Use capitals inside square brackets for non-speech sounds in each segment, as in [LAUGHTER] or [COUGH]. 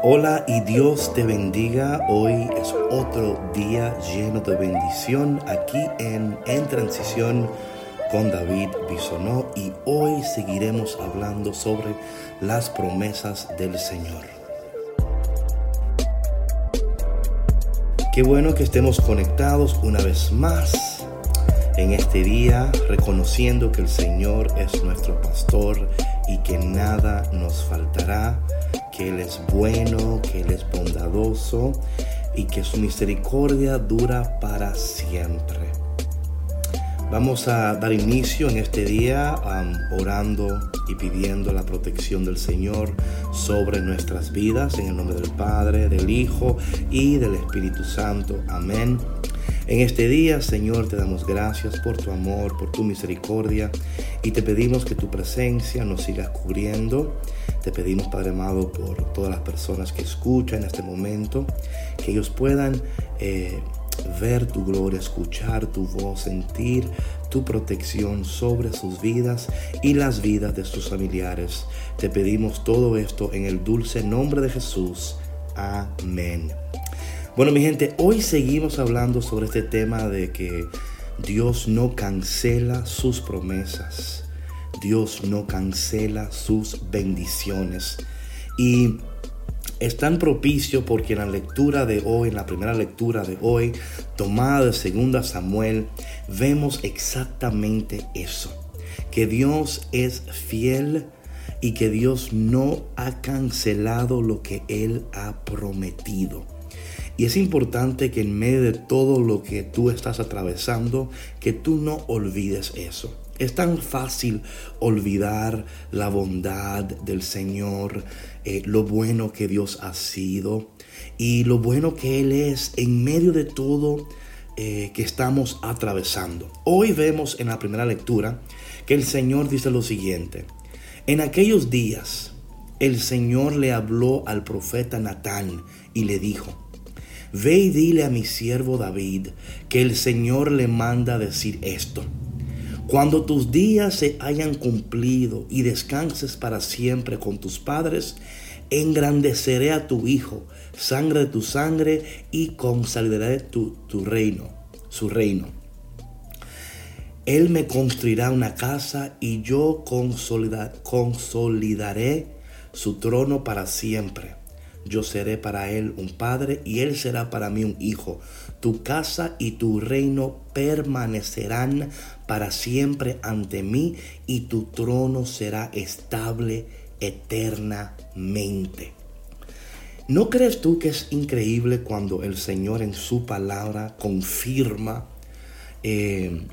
Hola y Dios te bendiga. Hoy es otro día lleno de bendición aquí en En Transición con David Bisonó y hoy seguiremos hablando sobre las promesas del Señor. Qué bueno que estemos conectados una vez más en este día, reconociendo que el Señor es nuestro pastor y que nada nos faltará que Él es bueno, que Él es bondadoso y que su misericordia dura para siempre. Vamos a dar inicio en este día orando y pidiendo la protección del Señor sobre nuestras vidas en el nombre del Padre, del Hijo y del Espíritu Santo. Amén. En este día, Señor, te damos gracias por tu amor, por tu misericordia y te pedimos que tu presencia nos siga cubriendo te pedimos, Padre amado, por todas las personas que escuchan en este momento, que ellos puedan eh, ver tu gloria, escuchar tu voz, sentir tu protección sobre sus vidas y las vidas de sus familiares. Te pedimos todo esto en el dulce nombre de Jesús. Amén. Bueno, mi gente, hoy seguimos hablando sobre este tema de que Dios no cancela sus promesas. Dios no cancela sus bendiciones. Y es tan propicio porque en la lectura de hoy, en la primera lectura de hoy, tomada de segunda Samuel, vemos exactamente eso. Que Dios es fiel y que Dios no ha cancelado lo que Él ha prometido. Y es importante que en medio de todo lo que tú estás atravesando, que tú no olvides eso. Es tan fácil olvidar la bondad del Señor, eh, lo bueno que Dios ha sido y lo bueno que Él es en medio de todo eh, que estamos atravesando. Hoy vemos en la primera lectura que el Señor dice lo siguiente. En aquellos días el Señor le habló al profeta Natán y le dijo, Ve y dile a mi siervo David que el Señor le manda decir esto. Cuando tus días se hayan cumplido y descanses para siempre con tus padres, engrandeceré a tu hijo, sangre de tu sangre, y consolidaré tu, tu reino, su reino. Él me construirá una casa y yo consolidaré su trono para siempre. Yo seré para él un padre y él será para mí un hijo. Tu casa y tu reino permanecerán para siempre ante mí y tu trono será estable eternamente. ¿No crees tú que es increíble cuando el Señor en su palabra confirma eh,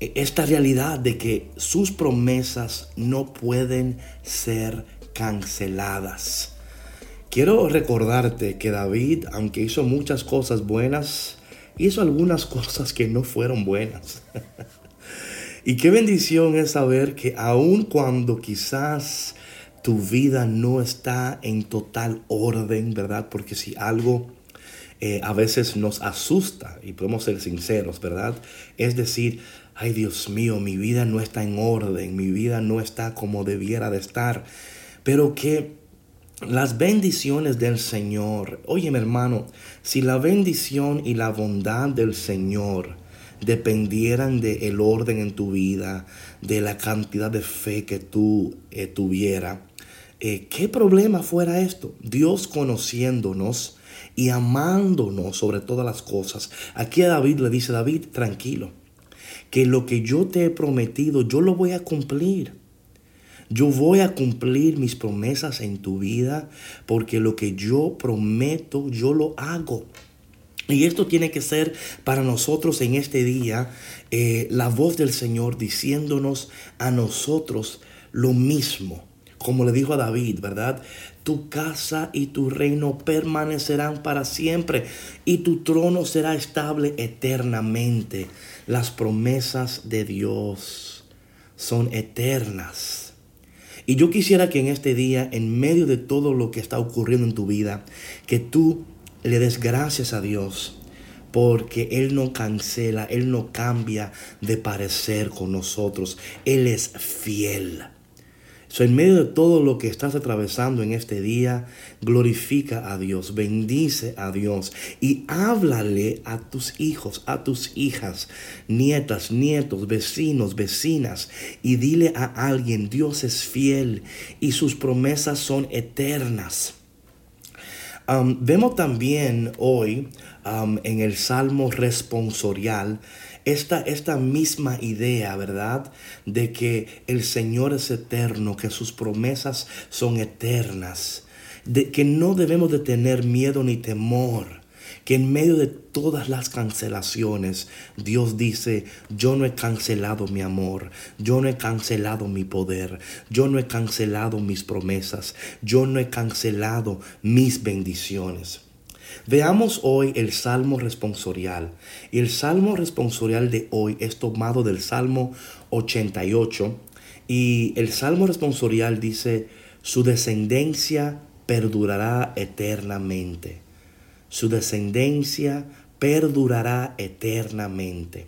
esta realidad de que sus promesas no pueden ser canceladas? Quiero recordarte que David, aunque hizo muchas cosas buenas, hizo algunas [LAUGHS] cosas que no fueron buenas. [LAUGHS] y qué bendición es saber que aun cuando quizás tu vida no está en total orden, ¿verdad? Porque si algo eh, a veces nos asusta, y podemos ser sinceros, ¿verdad? Es decir, ay Dios mío, mi vida no está en orden, mi vida no está como debiera de estar, pero que las bendiciones del Señor. Oye, mi hermano, si la bendición y la bondad del Señor dependieran del el orden en tu vida, de la cantidad de fe que tú eh, tuviera, eh, ¿qué problema fuera esto? Dios conociéndonos y amándonos sobre todas las cosas. Aquí a David le dice, David, tranquilo, que lo que yo te he prometido, yo lo voy a cumplir. Yo voy a cumplir mis promesas en tu vida porque lo que yo prometo, yo lo hago. Y esto tiene que ser para nosotros en este día eh, la voz del Señor diciéndonos a nosotros lo mismo. Como le dijo a David, ¿verdad? Tu casa y tu reino permanecerán para siempre y tu trono será estable eternamente. Las promesas de Dios son eternas. Y yo quisiera que en este día, en medio de todo lo que está ocurriendo en tu vida, que tú le des gracias a Dios porque Él no cancela, Él no cambia de parecer con nosotros. Él es fiel. En medio de todo lo que estás atravesando en este día, glorifica a Dios, bendice a Dios y háblale a tus hijos, a tus hijas, nietas, nietos, vecinos, vecinas y dile a alguien, Dios es fiel y sus promesas son eternas. vemos también hoy en el Salmo responsorial esta, esta misma idea, ¿verdad? De que el Señor es eterno, que sus promesas son eternas, de que no debemos de tener miedo ni temor. Que en medio de todas las cancelaciones, Dios dice, yo no he cancelado mi amor, yo no he cancelado mi poder, yo no he cancelado mis promesas, yo no he cancelado mis bendiciones. Veamos hoy el Salmo responsorial. Y el Salmo responsorial de hoy es tomado del Salmo 88. Y el Salmo responsorial dice, su descendencia perdurará eternamente. Su descendencia perdurará eternamente.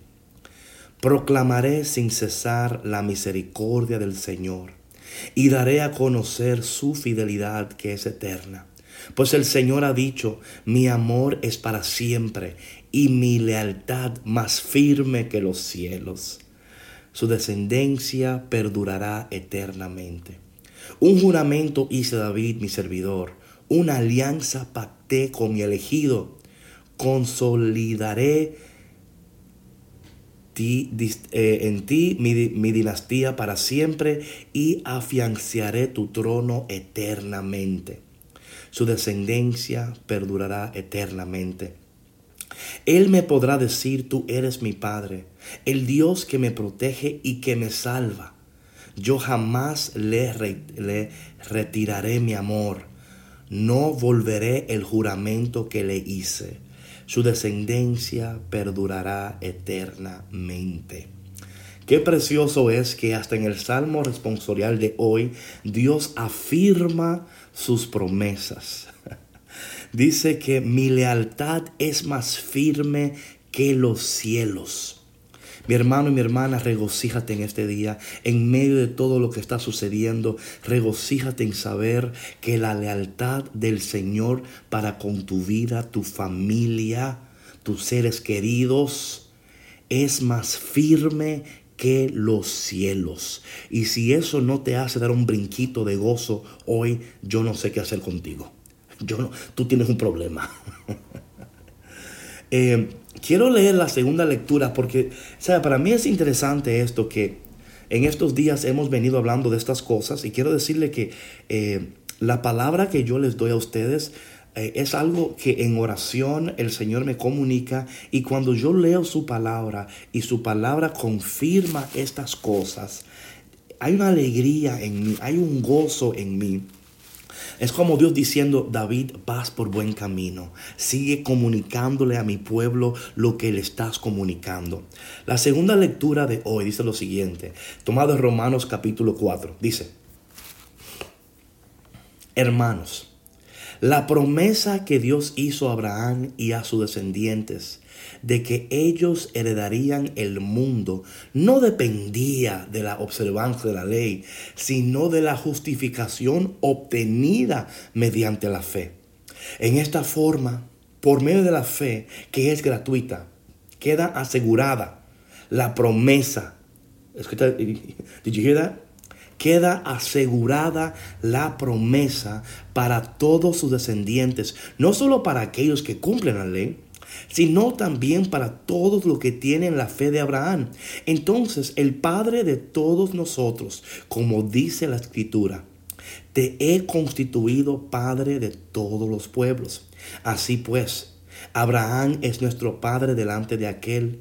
Proclamaré sin cesar la misericordia del Señor y daré a conocer su fidelidad que es eterna. Pues el Señor ha dicho, mi amor es para siempre y mi lealtad más firme que los cielos. Su descendencia perdurará eternamente. Un juramento hice David, mi servidor. Una alianza pacté con mi elegido. Consolidaré eh, en ti mi, mi dinastía para siempre y afianzaré tu trono eternamente su descendencia perdurará eternamente. Él me podrá decir, tú eres mi Padre, el Dios que me protege y que me salva. Yo jamás le, le retiraré mi amor, no volveré el juramento que le hice. Su descendencia perdurará eternamente. Qué precioso es que hasta en el Salmo responsorial de hoy Dios afirma sus promesas. [LAUGHS] Dice que mi lealtad es más firme que los cielos. Mi hermano y mi hermana, regocíjate en este día, en medio de todo lo que está sucediendo, regocíjate en saber que la lealtad del Señor para con tu vida, tu familia, tus seres queridos, es más firme que los cielos. Y si eso no te hace dar un brinquito de gozo hoy, yo no sé qué hacer contigo. [LAUGHS] Yo no, tú tienes un problema. [LAUGHS] Eh, quiero leer la segunda lectura porque, para mí es interesante esto que en estos días hemos venido hablando de estas cosas y quiero decirle que eh, la palabra que yo les doy a ustedes eh, es algo que en oración el Señor me comunica y cuando yo leo su palabra y su palabra confirma estas cosas, hay una alegría en mí, hay un gozo en mí. Es como Dios diciendo, David, vas por buen camino. Sigue comunicándole a mi pueblo lo que le estás comunicando. La segunda lectura de hoy dice lo siguiente, tomado en Romanos capítulo 4. Dice, hermanos, la promesa que Dios hizo a Abraham y a sus descendientes de que ellos heredarían el mundo no dependía de la observancia de la ley, sino de la justificación obtenida mediante la fe. En esta forma, por medio de la fe, que es gratuita, queda asegurada la promesa. Did you hear that? Queda asegurada la promesa para todos sus descendientes, no solo para aquellos que cumplen la ley, sino también para todos los que tienen la fe de Abraham. Entonces, el Padre de todos nosotros, como dice la Escritura, te he constituido Padre de todos los pueblos. Así pues, Abraham es nuestro Padre delante de aquel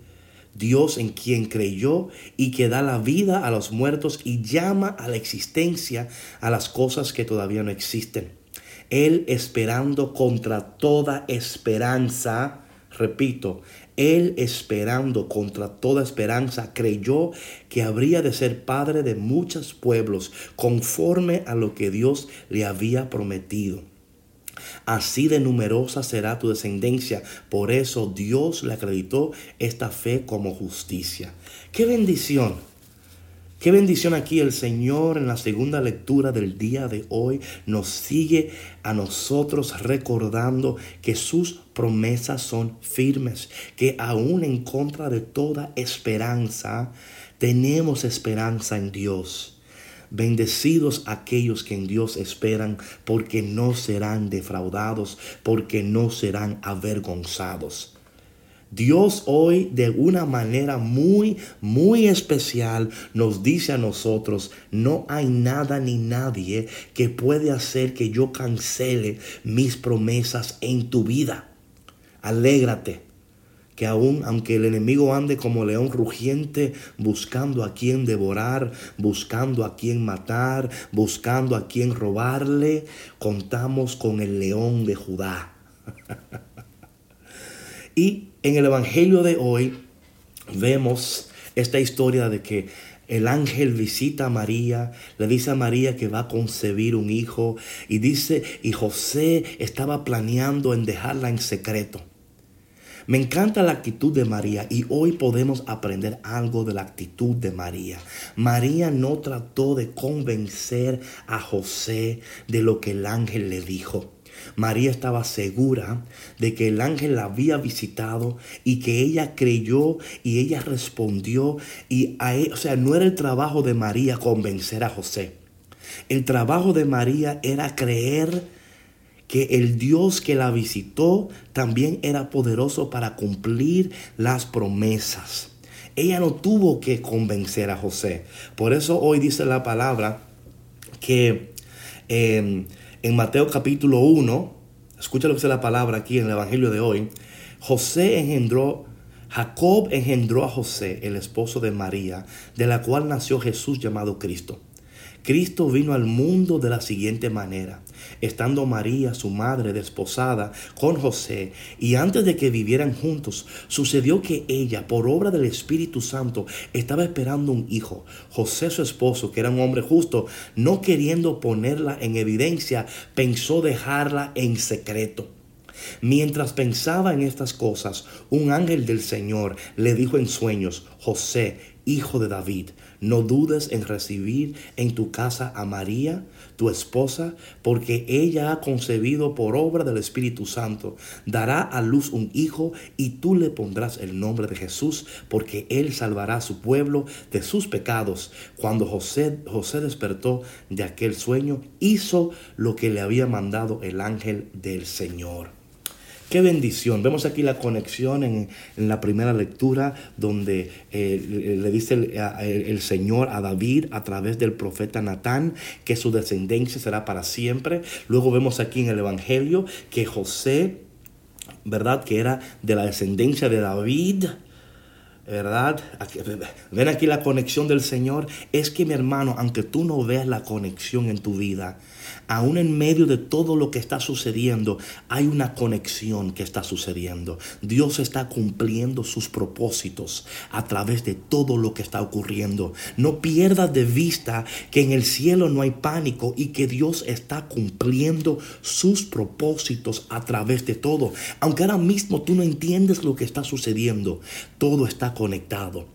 Dios en quien creyó y que da la vida a los muertos y llama a la existencia a las cosas que todavía no existen. Él esperando contra toda esperanza, repito, él esperando contra toda esperanza creyó que habría de ser padre de muchos pueblos conforme a lo que Dios le había prometido. Así de numerosa será tu descendencia. Por eso Dios le acreditó esta fe como justicia. ¡Qué bendición! Qué bendición aquí el Señor en la segunda lectura del día de hoy nos sigue a nosotros recordando que sus promesas son firmes, que aún en contra de toda esperanza, tenemos esperanza en Dios. Bendecidos aquellos que en Dios esperan, porque no serán defraudados, porque no serán avergonzados. Dios hoy de una manera muy, muy especial nos dice a nosotros, no hay nada ni nadie que puede hacer que yo cancele mis promesas en tu vida. Alégrate que aún aunque el enemigo ande como león rugiente, buscando a quien devorar, buscando a quien matar, buscando a quien robarle, contamos con el león de Judá. [LAUGHS] y en el Evangelio de hoy vemos esta historia de que el ángel visita a María, le dice a María que va a concebir un hijo y dice, y José estaba planeando en dejarla en secreto. Me encanta la actitud de María y hoy podemos aprender algo de la actitud de María. María no trató de convencer a José de lo que el ángel le dijo. María estaba segura de que el ángel la había visitado y que ella creyó y ella respondió y a e, o sea, no era el trabajo de María convencer a José. El trabajo de María era creer que el Dios que la visitó también era poderoso para cumplir las promesas. Ella no tuvo que convencer a José. Por eso hoy dice la palabra que em, en Mateo capítulo 1, escucha lo que dice la palabra aquí en el Evangelio de hoy, José engendró, Jacob engendró a José, el esposo de María, de la cual nació Jesús llamado Cristo. Cristo vino al mundo de la siguiente manera, estando María, su madre, desposada con José, y antes de que vivieran juntos, sucedió que ella, por obra del Espíritu Santo, estaba esperando un hijo. José, su esposo, que era un hombre justo, no queriendo ponerla en evidencia, pensó dejarla en secreto. Mientras pensaba en estas cosas, un ángel del Señor le dijo en sueños, José, hijo de David, no dudes en recibir en tu casa a María, tu esposa, porque ella ha concebido por obra del Espíritu Santo. Dará a luz un hijo y tú le pondrás el nombre de Jesús, porque él salvará a su pueblo de sus pecados. Cuando José, José despertó de aquel sueño, hizo lo que le había mandado el ángel del Señor. Qué bendición. Vemos aquí la conexión en, la primera lectura donde eh, le dice el, Señor a David a través del profeta Natán que su descendencia será para siempre. Luego vemos aquí en el Evangelio que José, ¿verdad? Que era de la descendencia de David. ¿verdad? ven aquí la conexión del Señor. Es que mi hermano, aunque tú no veas la conexión en tu vida, aún en medio de todo lo que está sucediendo, hay una conexión que está sucediendo. Dios está cumpliendo sus propósitos a través de todo lo que está ocurriendo. No pierdas de vista que en el cielo no hay pánico y que Dios está cumpliendo sus propósitos a través de todo. Aunque ahora mismo tú no entiendes lo que está sucediendo, todo está conectado.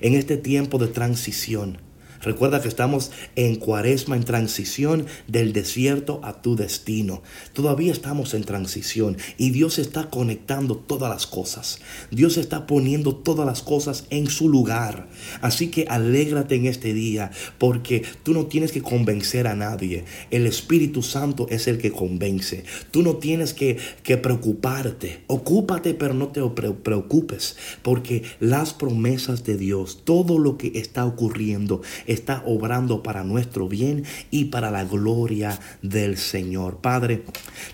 En este tiempo de transición, Recuerda que estamos en cuaresma, en transición del desierto a tu destino. Todavía estamos en transición y Dios está conectando todas las cosas. Dios está poniendo todas las cosas en su lugar. Así que alégrate en este día porque tú no tienes que convencer a nadie. El Espíritu Santo es el que convence. Tú no tienes que, que preocuparte. Ocúpate pero no te preocupes porque las promesas de Dios, todo lo que está ocurriendo, está obrando para nuestro bien y para la gloria del Señor. Padre,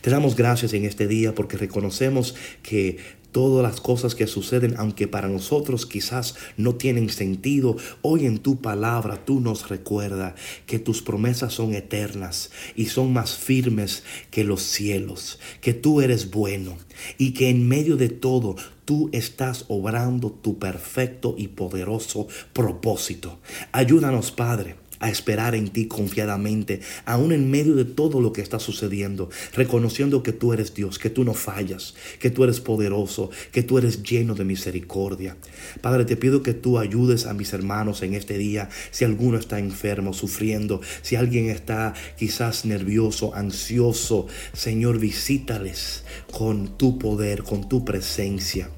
te damos gracias en este día porque reconocemos que todas las cosas que suceden, aunque para nosotros quizás no tienen sentido, hoy en tu palabra tú nos recuerda que tus promesas son eternas y son más firmes que los cielos, que tú eres bueno y que en medio de todo tú estás obrando tu perfecto y poderoso propósito. Ayúdanos, Padre a esperar en ti confiadamente, aún en medio de todo lo que está sucediendo, reconociendo que tú eres Dios, que tú no fallas, que tú eres poderoso, que tú eres lleno de misericordia. Padre, te pido que tú ayudes a mis hermanos en este día, si alguno está enfermo, sufriendo, si alguien está quizás nervioso, ansioso, Señor, visítales con tu poder, con tu presencia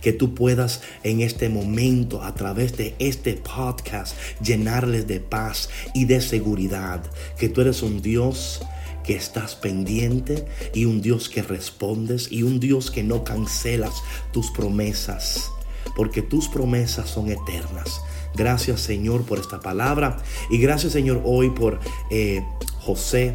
que tú puedas en este momento, a través de este podcast, llenarles de paz y de seguridad, que tú eres un Dios que estás pendiente y un Dios que respondes y un Dios que no cancelas tus promesas, porque tus promesas son eternas. Gracias Señor por esta palabra y gracias Señor hoy por eh, José,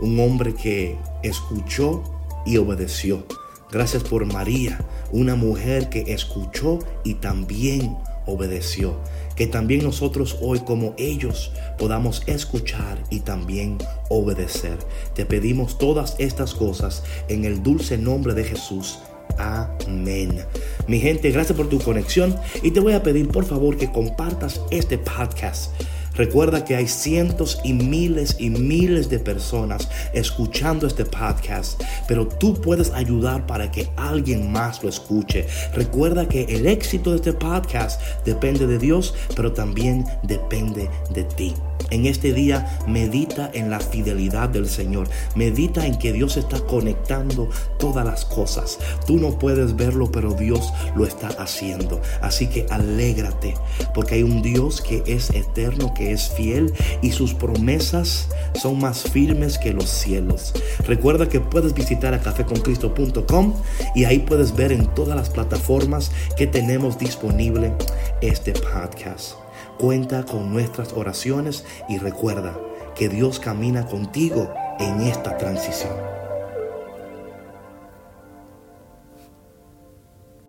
un hombre que escuchó y obedeció. Gracias por María, una mujer que escuchó y también obedeció. Que también nosotros hoy como ellos podamos escuchar y también obedecer. Te pedimos todas estas cosas en el dulce nombre de Jesús. Amén. Mi gente, gracias por tu conexión y te voy a pedir por favor que compartas este podcast Recuerda que hay cientos y miles y miles de personas escuchando este podcast, pero tú puedes ayudar para que alguien más lo escuche. Recuerda que el éxito de este podcast depende de Dios, pero también depende de ti. En este día medita en la fidelidad del Señor. Medita en que Dios está conectando todas las cosas. Tú no puedes verlo, pero Dios lo está haciendo. Así que alégrate, porque hay un Dios que es eterno, que es fiel y sus promesas son más firmes que los cielos. Recuerda que puedes visitar a cafeconcristo.com y ahí puedes ver en todas las plataformas que tenemos disponible este podcast. Cuenta con nuestras oraciones y recuerda que Dios camina contigo en esta transición.